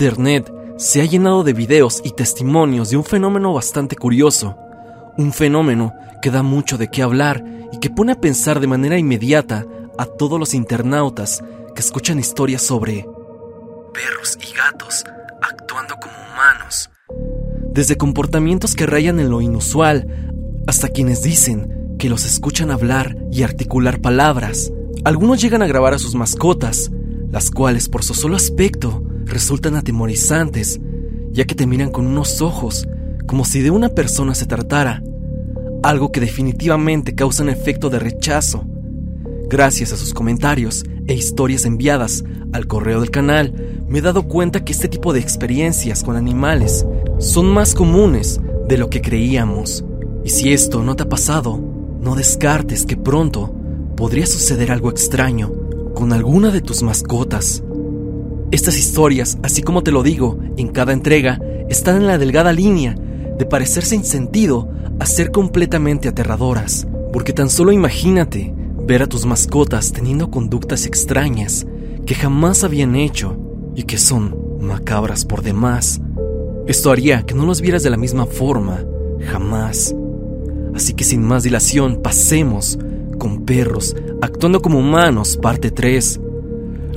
Internet se ha llenado de videos y testimonios de un fenómeno bastante curioso, un fenómeno que da mucho de qué hablar y que pone a pensar de manera inmediata a todos los internautas que escuchan historias sobre perros y gatos actuando como humanos, desde comportamientos que rayan en lo inusual hasta quienes dicen que los escuchan hablar y articular palabras. Algunos llegan a grabar a sus mascotas, las cuales por su solo aspecto resultan atemorizantes, ya que te miran con unos ojos como si de una persona se tratara, algo que definitivamente causa un efecto de rechazo. Gracias a sus comentarios e historias enviadas al correo del canal, me he dado cuenta que este tipo de experiencias con animales son más comunes de lo que creíamos. Y si esto no te ha pasado, no descartes que pronto podría suceder algo extraño con alguna de tus mascotas. Estas historias, así como te lo digo, en cada entrega, están en la delgada línea de parecer sin sentido a ser completamente aterradoras, porque tan solo imagínate ver a tus mascotas teniendo conductas extrañas que jamás habían hecho y que son macabras por demás. Esto haría que no los vieras de la misma forma, jamás. Así que sin más dilación, pasemos con perros actuando como humanos, parte 3.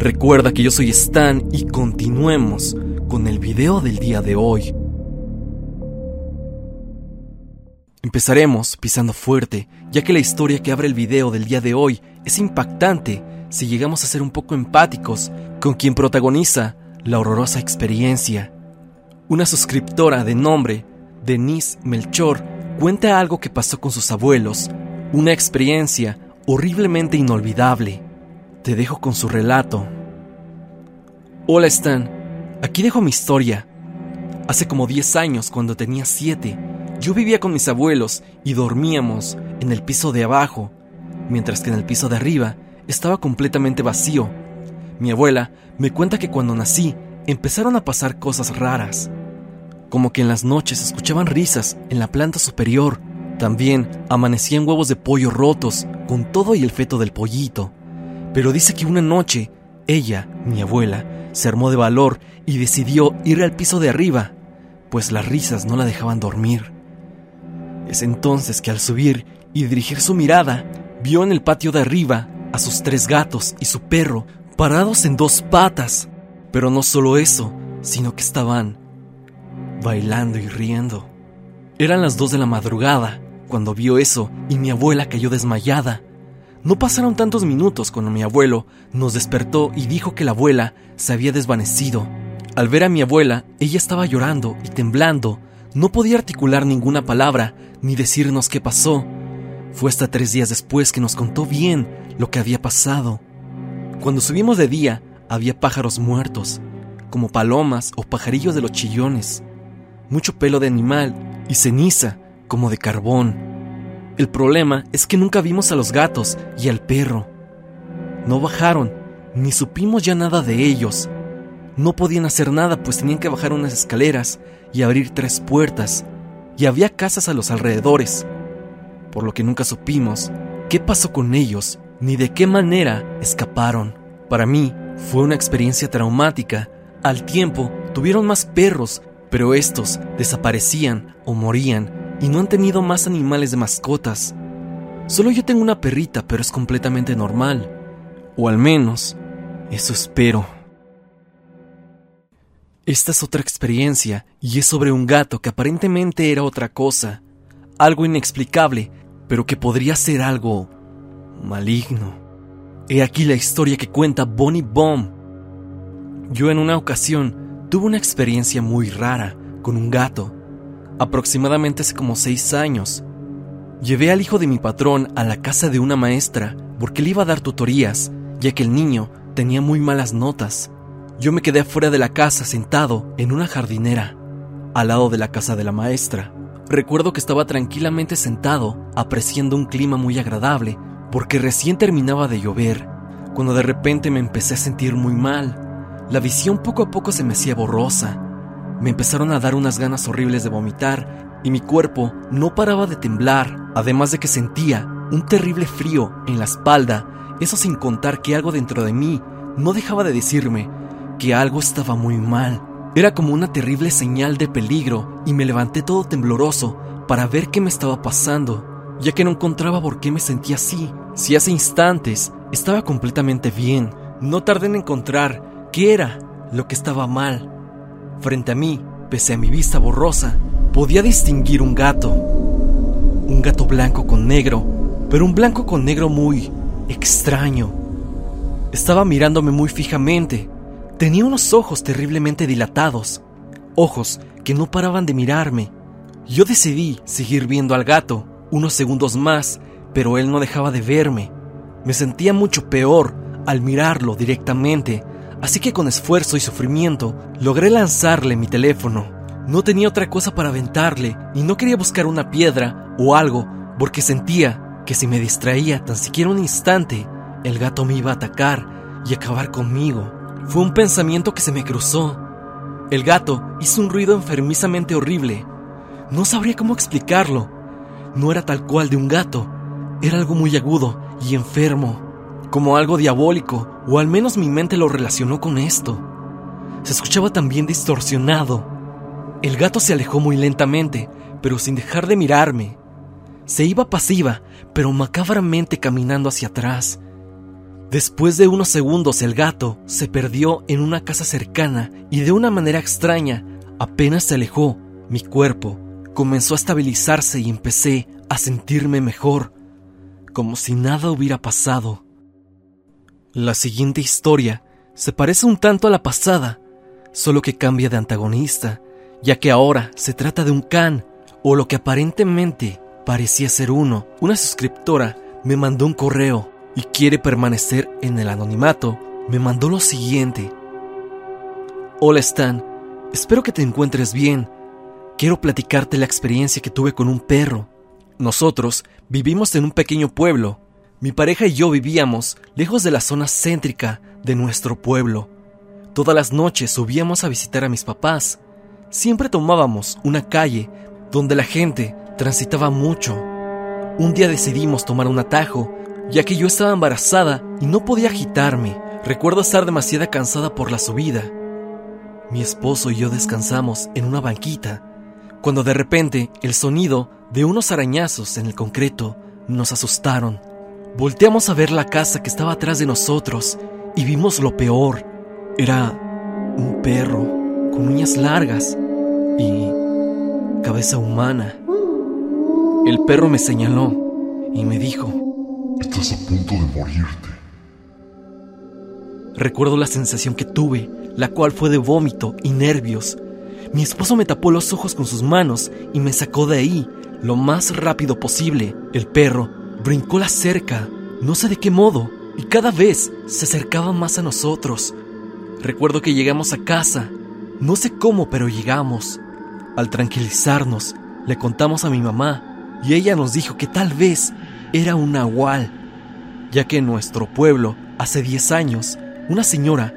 Recuerda que yo soy Stan y continuemos con el video del día de hoy. Empezaremos pisando fuerte, ya que la historia que abre el video del día de hoy es impactante si llegamos a ser un poco empáticos con quien protagoniza la horrorosa experiencia. Una suscriptora de nombre Denise Melchor cuenta algo que pasó con sus abuelos, una experiencia horriblemente inolvidable. Te dejo con su relato. Hola Stan, aquí dejo mi historia. Hace como 10 años, cuando tenía 7, yo vivía con mis abuelos y dormíamos en el piso de abajo, mientras que en el piso de arriba estaba completamente vacío. Mi abuela me cuenta que cuando nací empezaron a pasar cosas raras, como que en las noches escuchaban risas en la planta superior. También amanecían huevos de pollo rotos con todo y el feto del pollito. Pero dice que una noche, ella, mi abuela, se armó de valor y decidió ir al piso de arriba, pues las risas no la dejaban dormir. Es entonces que al subir y dirigir su mirada, vio en el patio de arriba a sus tres gatos y su perro parados en dos patas. Pero no solo eso, sino que estaban bailando y riendo. Eran las dos de la madrugada cuando vio eso y mi abuela cayó desmayada. No pasaron tantos minutos cuando mi abuelo nos despertó y dijo que la abuela se había desvanecido. Al ver a mi abuela, ella estaba llorando y temblando. No podía articular ninguna palabra ni decirnos qué pasó. Fue hasta tres días después que nos contó bien lo que había pasado. Cuando subimos de día, había pájaros muertos, como palomas o pajarillos de los chillones, mucho pelo de animal y ceniza, como de carbón. El problema es que nunca vimos a los gatos y al perro. No bajaron, ni supimos ya nada de ellos. No podían hacer nada pues tenían que bajar unas escaleras y abrir tres puertas, y había casas a los alrededores, por lo que nunca supimos qué pasó con ellos ni de qué manera escaparon. Para mí fue una experiencia traumática. Al tiempo tuvieron más perros, pero estos desaparecían o morían y no han tenido más animales de mascotas. Solo yo tengo una perrita, pero es completamente normal. O al menos, eso espero. Esta es otra experiencia y es sobre un gato que aparentemente era otra cosa, algo inexplicable, pero que podría ser algo maligno. He aquí la historia que cuenta Bonnie Bomb. Yo en una ocasión tuve una experiencia muy rara con un gato aproximadamente hace como seis años. Llevé al hijo de mi patrón a la casa de una maestra porque le iba a dar tutorías, ya que el niño tenía muy malas notas. Yo me quedé afuera de la casa sentado en una jardinera, al lado de la casa de la maestra. Recuerdo que estaba tranquilamente sentado, apreciando un clima muy agradable, porque recién terminaba de llover, cuando de repente me empecé a sentir muy mal. La visión poco a poco se me hacía borrosa, me empezaron a dar unas ganas horribles de vomitar y mi cuerpo no paraba de temblar, además de que sentía un terrible frío en la espalda, eso sin contar que algo dentro de mí no dejaba de decirme que algo estaba muy mal. Era como una terrible señal de peligro y me levanté todo tembloroso para ver qué me estaba pasando, ya que no encontraba por qué me sentía así. Si hace instantes estaba completamente bien, no tardé en encontrar qué era lo que estaba mal. Frente a mí, pese a mi vista borrosa, podía distinguir un gato. Un gato blanco con negro, pero un blanco con negro muy extraño. Estaba mirándome muy fijamente. Tenía unos ojos terriblemente dilatados, ojos que no paraban de mirarme. Yo decidí seguir viendo al gato unos segundos más, pero él no dejaba de verme. Me sentía mucho peor al mirarlo directamente, así que con esfuerzo y sufrimiento logré lanzarle mi teléfono. No tenía otra cosa para aventarle y no quería buscar una piedra o algo porque sentía que si me distraía tan siquiera un instante, el gato me iba a atacar y acabar conmigo. Fue un pensamiento que se me cruzó. El gato hizo un ruido enfermizamente horrible. No sabría cómo explicarlo. No era tal cual de un gato. Era algo muy agudo y enfermo, como algo diabólico, o al menos mi mente lo relacionó con esto. Se escuchaba también distorsionado. El gato se alejó muy lentamente, pero sin dejar de mirarme. Se iba pasiva, pero macabramente caminando hacia atrás. Después de unos segundos el gato se perdió en una casa cercana y de una manera extraña, apenas se alejó, mi cuerpo comenzó a estabilizarse y empecé a sentirme mejor, como si nada hubiera pasado. La siguiente historia se parece un tanto a la pasada, solo que cambia de antagonista, ya que ahora se trata de un can, o lo que aparentemente parecía ser uno. Una suscriptora me mandó un correo y quiere permanecer en el anonimato, me mandó lo siguiente. Hola Stan, espero que te encuentres bien. Quiero platicarte la experiencia que tuve con un perro. Nosotros vivimos en un pequeño pueblo. Mi pareja y yo vivíamos lejos de la zona céntrica de nuestro pueblo. Todas las noches subíamos a visitar a mis papás. Siempre tomábamos una calle donde la gente transitaba mucho. Un día decidimos tomar un atajo ya que yo estaba embarazada y no podía agitarme. Recuerdo estar demasiado cansada por la subida. Mi esposo y yo descansamos en una banquita, cuando de repente el sonido de unos arañazos en el concreto nos asustaron. Volteamos a ver la casa que estaba atrás de nosotros y vimos lo peor. Era un perro con uñas largas y cabeza humana. El perro me señaló y me dijo, Estás a punto de morirte. Recuerdo la sensación que tuve, la cual fue de vómito y nervios. Mi esposo me tapó los ojos con sus manos y me sacó de ahí lo más rápido posible. El perro brincó la cerca, no sé de qué modo, y cada vez se acercaba más a nosotros. Recuerdo que llegamos a casa, no sé cómo, pero llegamos. Al tranquilizarnos, le contamos a mi mamá y ella nos dijo que tal vez era un nahual, ya que en nuestro pueblo, hace 10 años, una señora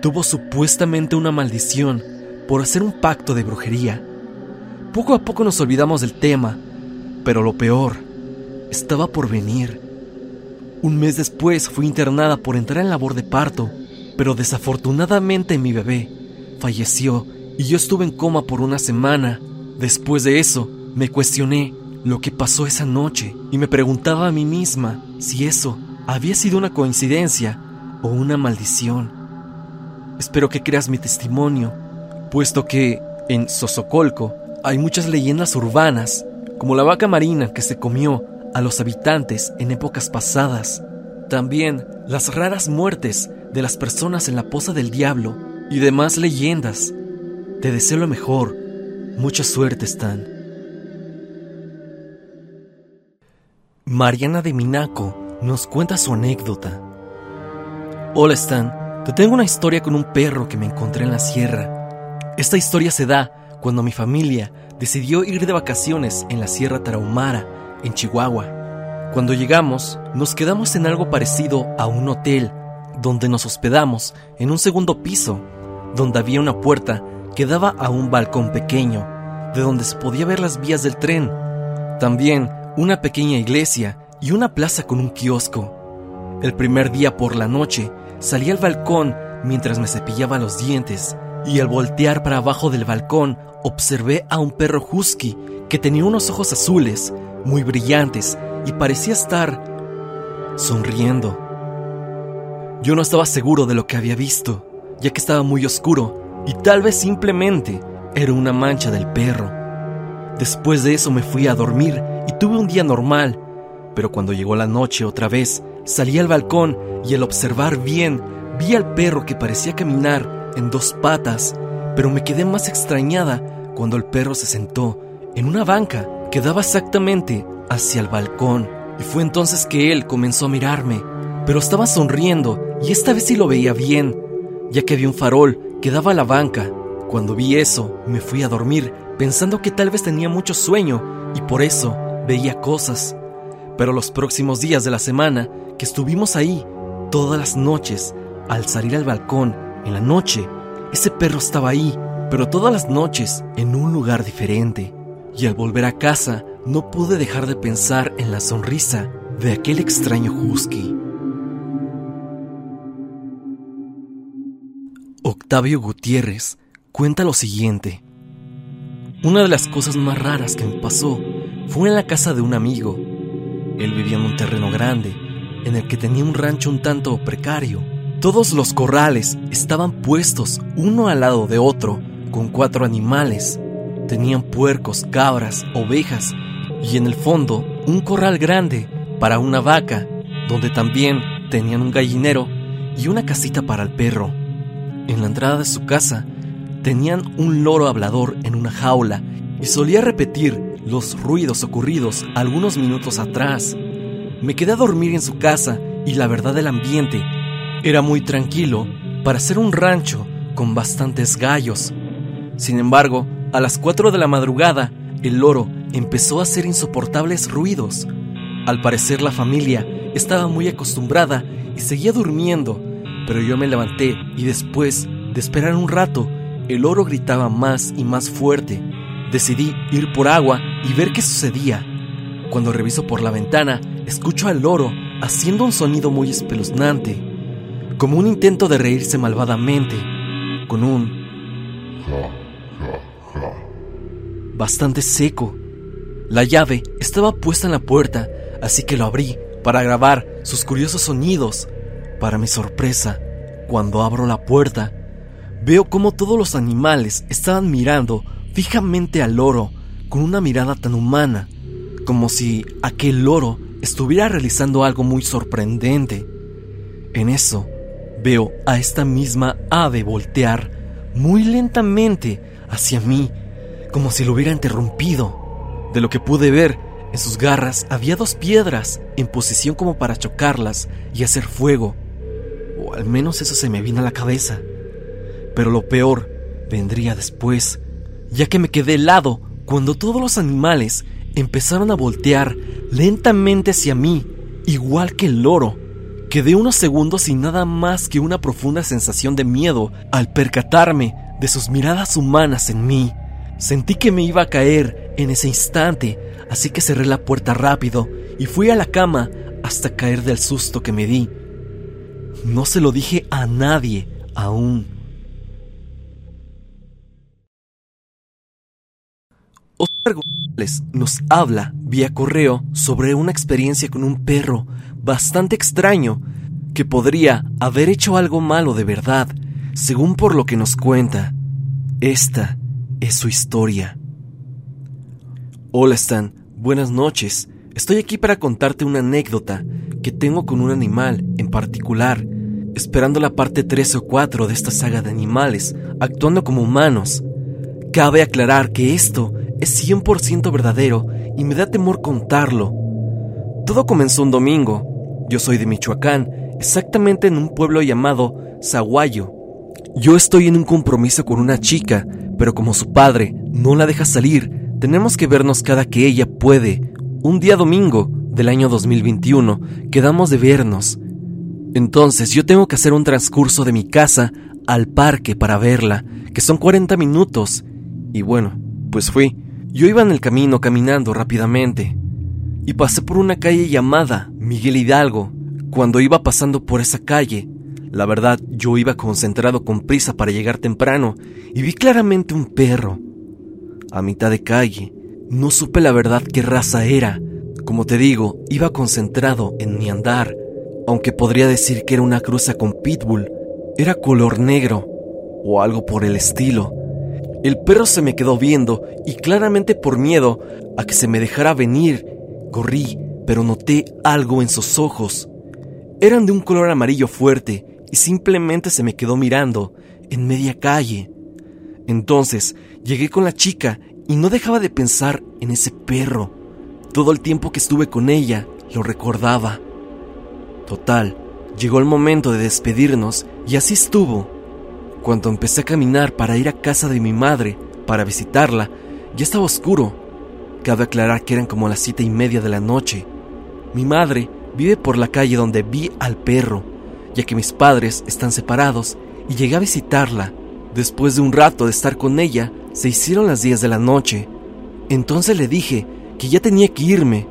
tuvo supuestamente una maldición por hacer un pacto de brujería. Poco a poco nos olvidamos del tema, pero lo peor estaba por venir. Un mes después fui internada por entrar en labor de parto, pero desafortunadamente mi bebé falleció y yo estuve en coma por una semana. Después de eso, me cuestioné lo que pasó esa noche y me preguntaba a mí misma si eso había sido una coincidencia o una maldición. Espero que creas mi testimonio, puesto que en Sosocolco hay muchas leyendas urbanas, como la vaca marina que se comió a los habitantes en épocas pasadas, también las raras muertes de las personas en la poza del diablo y demás leyendas. Te deseo lo mejor. Mucha suerte, Stan. Mariana de Minaco nos cuenta su anécdota. Hola Stan, te tengo una historia con un perro que me encontré en la sierra. Esta historia se da cuando mi familia decidió ir de vacaciones en la Sierra Tarahumara, en Chihuahua. Cuando llegamos, nos quedamos en algo parecido a un hotel, donde nos hospedamos en un segundo piso, donde había una puerta que daba a un balcón pequeño, de donde se podía ver las vías del tren. También una pequeña iglesia y una plaza con un kiosco. El primer día por la noche salí al balcón mientras me cepillaba los dientes y al voltear para abajo del balcón observé a un perro husky que tenía unos ojos azules muy brillantes y parecía estar sonriendo. Yo no estaba seguro de lo que había visto, ya que estaba muy oscuro y tal vez simplemente era una mancha del perro. Después de eso me fui a dormir y tuve un día normal, pero cuando llegó la noche otra vez, salí al balcón y al observar bien, vi al perro que parecía caminar en dos patas, pero me quedé más extrañada cuando el perro se sentó en una banca que daba exactamente hacia el balcón. Y fue entonces que él comenzó a mirarme, pero estaba sonriendo y esta vez sí lo veía bien, ya que había un farol que daba a la banca. Cuando vi eso, me fui a dormir pensando que tal vez tenía mucho sueño y por eso veía cosas. Pero los próximos días de la semana que estuvimos ahí, todas las noches, al salir al balcón, en la noche, ese perro estaba ahí, pero todas las noches en un lugar diferente. Y al volver a casa, no pude dejar de pensar en la sonrisa de aquel extraño husky. Octavio Gutiérrez cuenta lo siguiente. Una de las cosas más raras que me pasó fue en la casa de un amigo. Él vivía en un terreno grande, en el que tenía un rancho un tanto precario. Todos los corrales estaban puestos uno al lado de otro, con cuatro animales. Tenían puercos, cabras, ovejas y en el fondo un corral grande para una vaca, donde también tenían un gallinero y una casita para el perro. En la entrada de su casa tenían un loro hablador en una jaula y solía repetir los ruidos ocurridos algunos minutos atrás. Me quedé a dormir en su casa y la verdad el ambiente era muy tranquilo para ser un rancho con bastantes gallos. Sin embargo, a las 4 de la madrugada, el loro empezó a hacer insoportables ruidos. Al parecer la familia estaba muy acostumbrada y seguía durmiendo, pero yo me levanté y después de esperar un rato, el loro gritaba más y más fuerte. Decidí ir por agua y ver qué sucedía. Cuando reviso por la ventana, escucho al loro haciendo un sonido muy espeluznante, como un intento de reírse malvadamente, con un bastante seco. La llave estaba puesta en la puerta, así que lo abrí para grabar sus curiosos sonidos. Para mi sorpresa, cuando abro la puerta, veo como todos los animales estaban mirando fijamente al loro con una mirada tan humana, como si aquel loro estuviera realizando algo muy sorprendente. En eso, veo a esta misma ave voltear muy lentamente hacia mí como si lo hubiera interrumpido. De lo que pude ver, en sus garras había dos piedras en posición como para chocarlas y hacer fuego. O al menos eso se me vino a la cabeza. Pero lo peor vendría después, ya que me quedé helado cuando todos los animales empezaron a voltear lentamente hacia mí, igual que el loro. Quedé unos segundos sin nada más que una profunda sensación de miedo al percatarme de sus miradas humanas en mí. Sentí que me iba a caer en ese instante, así que cerré la puerta rápido y fui a la cama hasta caer del susto que me di. No se lo dije a nadie aún. Oscar González nos habla vía correo sobre una experiencia con un perro bastante extraño que podría haber hecho algo malo de verdad, según por lo que nos cuenta. Esta es su historia. Hola Stan, buenas noches. Estoy aquí para contarte una anécdota que tengo con un animal en particular, esperando la parte 3 o 4 de esta saga de animales, actuando como humanos. Cabe aclarar que esto es 100% verdadero y me da temor contarlo. Todo comenzó un domingo. Yo soy de Michoacán, exactamente en un pueblo llamado Zaguayo. Yo estoy en un compromiso con una chica pero como su padre no la deja salir, tenemos que vernos cada que ella puede. Un día domingo del año 2021 quedamos de vernos. Entonces yo tengo que hacer un transcurso de mi casa al parque para verla, que son 40 minutos. Y bueno, pues fui. Yo iba en el camino caminando rápidamente y pasé por una calle llamada Miguel Hidalgo. Cuando iba pasando por esa calle, La verdad, yo iba concentrado con prisa para llegar temprano y vi claramente un perro. A mitad de calle, no supe la verdad qué raza era. Como te digo, iba concentrado en mi andar, aunque podría decir que era una cruza con pitbull. Era color negro o algo por el estilo. El perro se me quedó viendo y claramente por miedo a que se me dejara venir, corrí, pero noté algo en sus ojos. Eran de un color amarillo fuerte y simplemente se me quedó mirando en media calle. Entonces llegué con la chica y no dejaba de pensar en ese perro. Todo el tiempo que estuve con ella lo recordaba. Total, llegó el momento de despedirnos y así estuvo. Cuando empecé a caminar para ir a casa de mi madre, para visitarla, ya estaba oscuro. Cabe aclarar que eran como las siete y media de la noche. Mi madre vive por la calle donde vi al perro, ya que mis padres están separados y llegué a visitarla. Después de un rato de estar con ella, se hicieron las 10 de la noche. Entonces le dije que ya tenía que irme.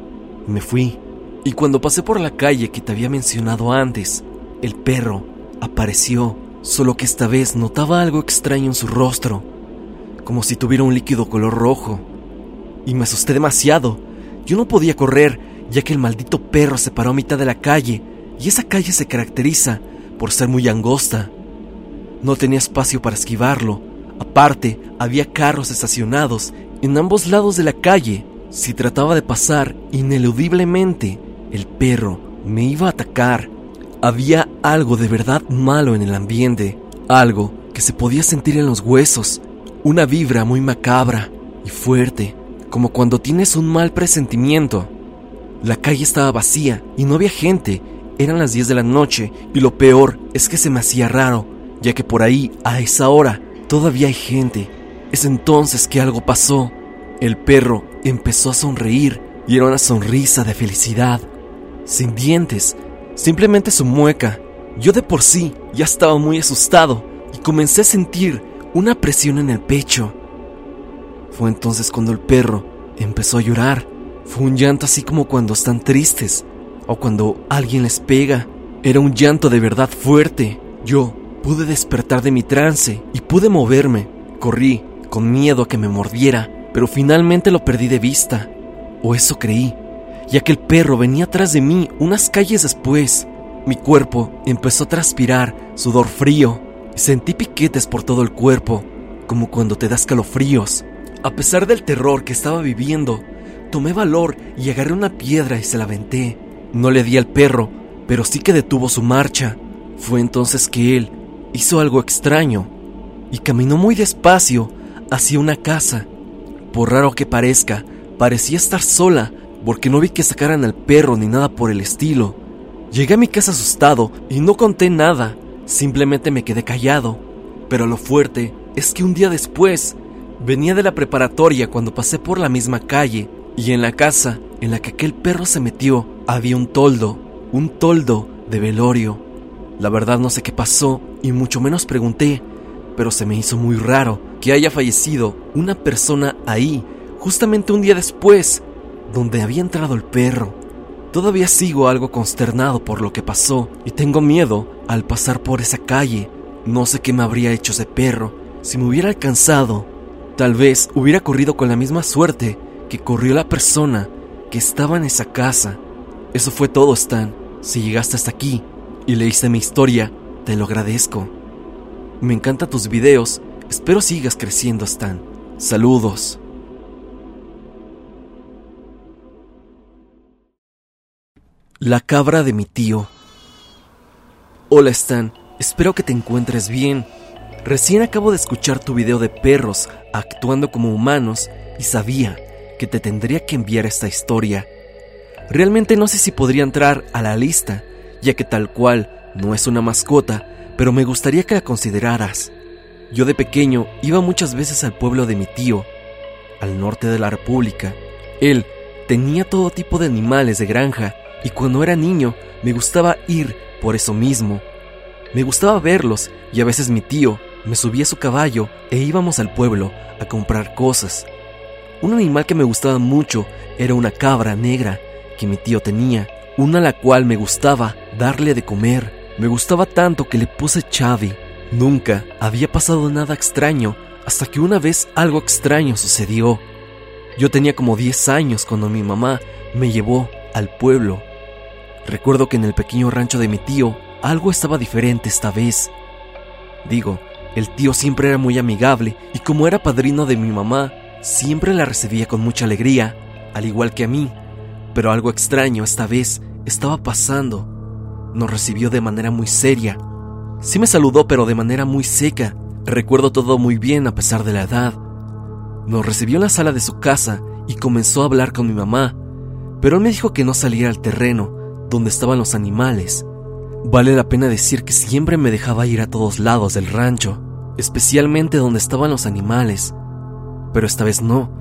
Me fui. Y cuando pasé por la calle que te había mencionado antes, el perro apareció, solo que esta vez notaba algo extraño en su rostro, como si tuviera un líquido color rojo. Y me asusté demasiado. Yo no podía correr, ya que el maldito perro se paró a mitad de la calle, y esa calle se caracteriza por ser muy angosta. No tenía espacio para esquivarlo. Aparte, había carros estacionados en ambos lados de la calle. Si trataba de pasar, ineludiblemente, el perro me iba a atacar. Había algo de verdad malo en el ambiente, algo que se podía sentir en los huesos, una vibra muy macabra y fuerte, como cuando tienes un mal presentimiento. La calle estaba vacía y no había gente, eran las 10 de la noche y lo peor es que se me hacía raro, ya que por ahí, a esa hora, todavía hay gente. Es entonces que algo pasó. El perro empezó a sonreír y era una sonrisa de felicidad, sin dientes, simplemente su mueca. Yo de por sí ya estaba muy asustado y comencé a sentir una presión en el pecho. Fue entonces cuando el perro empezó a llorar. Fue un llanto así como cuando están tristes o cuando alguien les pega. Era un llanto de verdad fuerte. Yo pude despertar de mi trance y pude moverme. Corrí, con miedo a que me mordiera, pero finalmente lo perdí de vista. O eso creí, ya que el perro venía atrás de mí unas calles después. Mi cuerpo empezó a transpirar, sudor frío, sentí piquetes por todo el cuerpo, como cuando te das calofríos. A pesar del terror que estaba viviendo, tomé valor y agarré una piedra y se la aventé. No le di al perro, pero sí que detuvo su marcha. Fue entonces que él hizo algo extraño y caminó muy despacio hacia una casa. Por raro que parezca, parecía estar sola porque no vi que sacaran al perro ni nada por el estilo. Llegué a mi casa asustado y no conté nada, simplemente me quedé callado. Pero lo fuerte es que un día después venía de la preparatoria cuando pasé por la misma calle y en la casa en la que aquel perro se metió había un toldo, un toldo de velorio. La verdad no sé qué pasó y mucho menos pregunté, pero se me hizo muy raro que haya fallecido una persona ahí, justamente un día después, donde había entrado el perro. Todavía sigo algo consternado por lo que pasó y tengo miedo al pasar por esa calle. No sé qué me habría hecho ese perro. Si me hubiera alcanzado, tal vez hubiera corrido con la misma suerte que corrió la persona que estaba en esa casa. Eso fue todo, Stan. Si llegaste hasta aquí y leíste mi historia, te lo agradezco. Me encantan tus videos. Espero sigas creciendo, Stan. Saludos. La cabra de mi tío. Hola Stan, espero que te encuentres bien. Recién acabo de escuchar tu video de perros actuando como humanos y sabía que te tendría que enviar esta historia. Realmente no sé si podría entrar a la lista, ya que tal cual no es una mascota, pero me gustaría que la consideraras. Yo de pequeño iba muchas veces al pueblo de mi tío, al norte de la República. Él tenía todo tipo de animales de granja y cuando era niño me gustaba ir por eso mismo. Me gustaba verlos y a veces mi tío me subía a su caballo e íbamos al pueblo a comprar cosas. Un animal que me gustaba mucho era una cabra negra que mi tío tenía, una a la cual me gustaba darle de comer. Me gustaba tanto que le puse Chavi. Nunca había pasado nada extraño hasta que una vez algo extraño sucedió. Yo tenía como 10 años cuando mi mamá me llevó al pueblo. Recuerdo que en el pequeño rancho de mi tío algo estaba diferente esta vez. Digo, el tío siempre era muy amigable y como era padrino de mi mamá, siempre la recibía con mucha alegría, al igual que a mí. Pero algo extraño esta vez estaba pasando. Nos recibió de manera muy seria. Sí me saludó, pero de manera muy seca. Recuerdo todo muy bien a pesar de la edad. Nos recibió en la sala de su casa y comenzó a hablar con mi mamá, pero me dijo que no saliera al terreno, donde estaban los animales. Vale la pena decir que siempre me dejaba ir a todos lados del rancho, especialmente donde estaban los animales, pero esta vez no,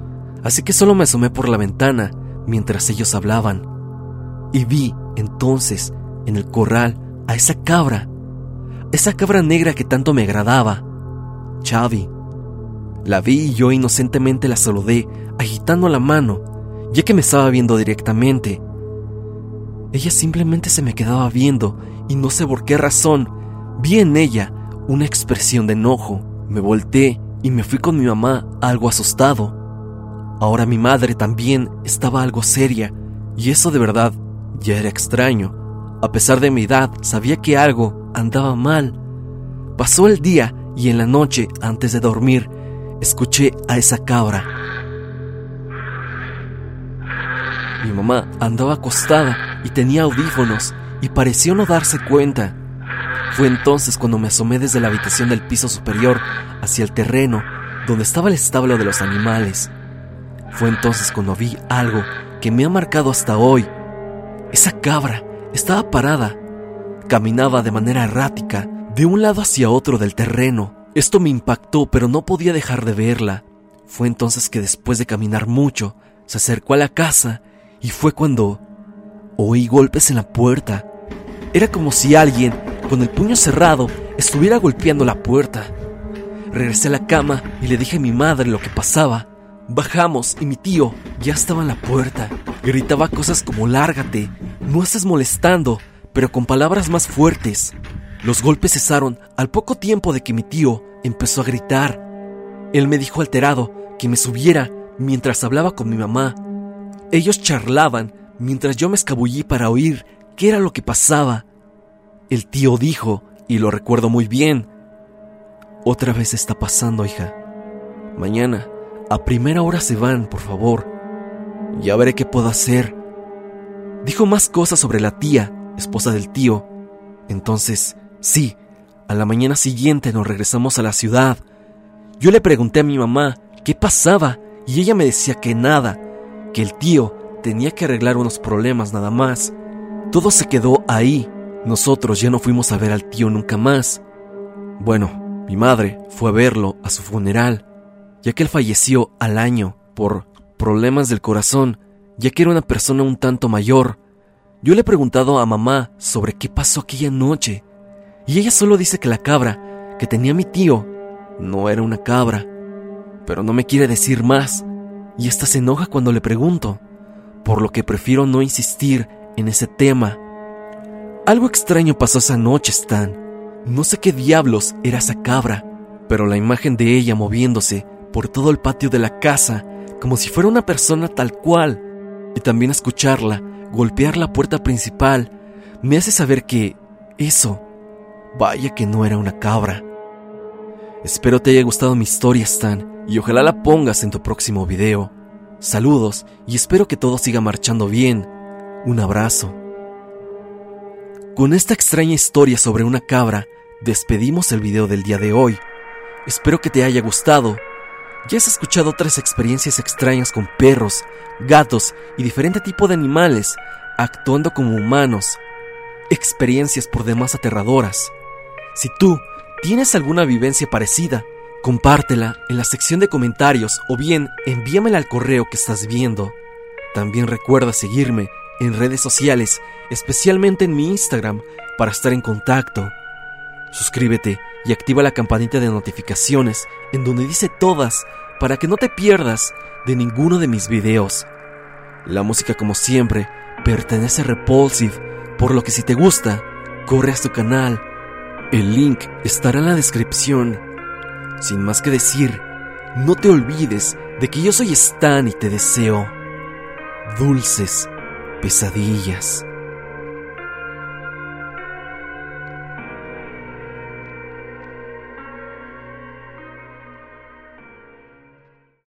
así que solo me asomé por la ventana mientras ellos hablaban. Y vi, entonces, en el corral, a esa cabra, esa cabra negra que tanto me agradaba, Chavi. La vi y yo inocentemente la saludé, agitando la mano, ya que me estaba viendo directamente. Ella simplemente se me quedaba viendo y no sé por qué razón vi en ella una expresión de enojo. Me volteé y me fui con mi mamá algo asustado. Ahora mi madre también estaba algo seria y eso de verdad ya era extraño. A pesar de mi edad, sabía que algo andaba mal. Pasó el día y en la noche, antes de dormir, escuché a esa cabra. Mi mamá andaba acostada y tenía audífonos y pareció no darse cuenta. Fue entonces cuando me asomé desde la habitación del piso superior hacia el terreno donde estaba el establo de los animales. Fue entonces cuando vi algo que me ha marcado hasta hoy. Esa cabra estaba parada. Caminaba de manera errática de un lado hacia otro del terreno. Esto me impactó, pero no podía dejar de verla. Fue entonces que después de caminar mucho, se acercó a la casa y fue cuando oí golpes en la puerta. Era como si alguien, con el puño cerrado, estuviera golpeando la puerta. Regresé a la cama y le dije a mi madre lo que pasaba. Bajamos y mi tío ya estaba en la puerta. Gritaba cosas como lárgate, no estés molestando, pero con palabras más fuertes. Los golpes cesaron al poco tiempo de que mi tío empezó a gritar. Él me dijo alterado que me subiera mientras hablaba con mi mamá. Ellos charlaban mientras yo me escabullí para oír qué era lo que pasaba. El tío dijo, y lo recuerdo muy bien, otra vez está pasando, hija. Mañana, a primera hora se van, por favor. Ya veré qué puedo hacer. Dijo más cosas sobre la tía, esposa del tío. Entonces, sí, a la mañana siguiente nos regresamos a la ciudad. Yo le pregunté a mi mamá qué pasaba y ella me decía que nada, que el tío tenía que arreglar unos problemas nada más. Todo se quedó ahí. Nosotros ya no fuimos a ver al tío nunca más. Bueno, mi madre fue a verlo a su funeral, ya que él falleció al año por problemas del corazón, ya que era una persona un tanto mayor. Yo le he preguntado a mamá sobre qué pasó aquella noche, y ella solo dice que la cabra que tenía mi tío no era una cabra, pero no me quiere decir más, y hasta se enoja cuando le pregunto por lo que prefiero no insistir en ese tema. Algo extraño pasó esa noche, Stan. No sé qué diablos era esa cabra, pero la imagen de ella moviéndose por todo el patio de la casa como si fuera una persona tal cual, y también escucharla golpear la puerta principal, me hace saber que eso, vaya que no era una cabra. Espero te haya gustado mi historia, Stan, y ojalá la pongas en tu próximo video. Saludos y espero que todo siga marchando bien. Un abrazo. Con esta extraña historia sobre una cabra, despedimos el video del día de hoy. Espero que te haya gustado. Ya has escuchado otras experiencias extrañas con perros, gatos y diferente tipo de animales actuando como humanos. Experiencias por demás aterradoras. Si tú tienes alguna vivencia parecida, Compártela en la sección de comentarios o bien envíamela al correo que estás viendo. También recuerda seguirme en redes sociales, especialmente en mi Instagram, para estar en contacto. Suscríbete y activa la campanita de notificaciones en donde dice todas para que no te pierdas de ninguno de mis videos. La música como siempre pertenece a Repulsive, por lo que si te gusta, corre a su canal. El link estará en la descripción. Sin más que decir, no te olvides de que yo soy Stan y te deseo dulces pesadillas.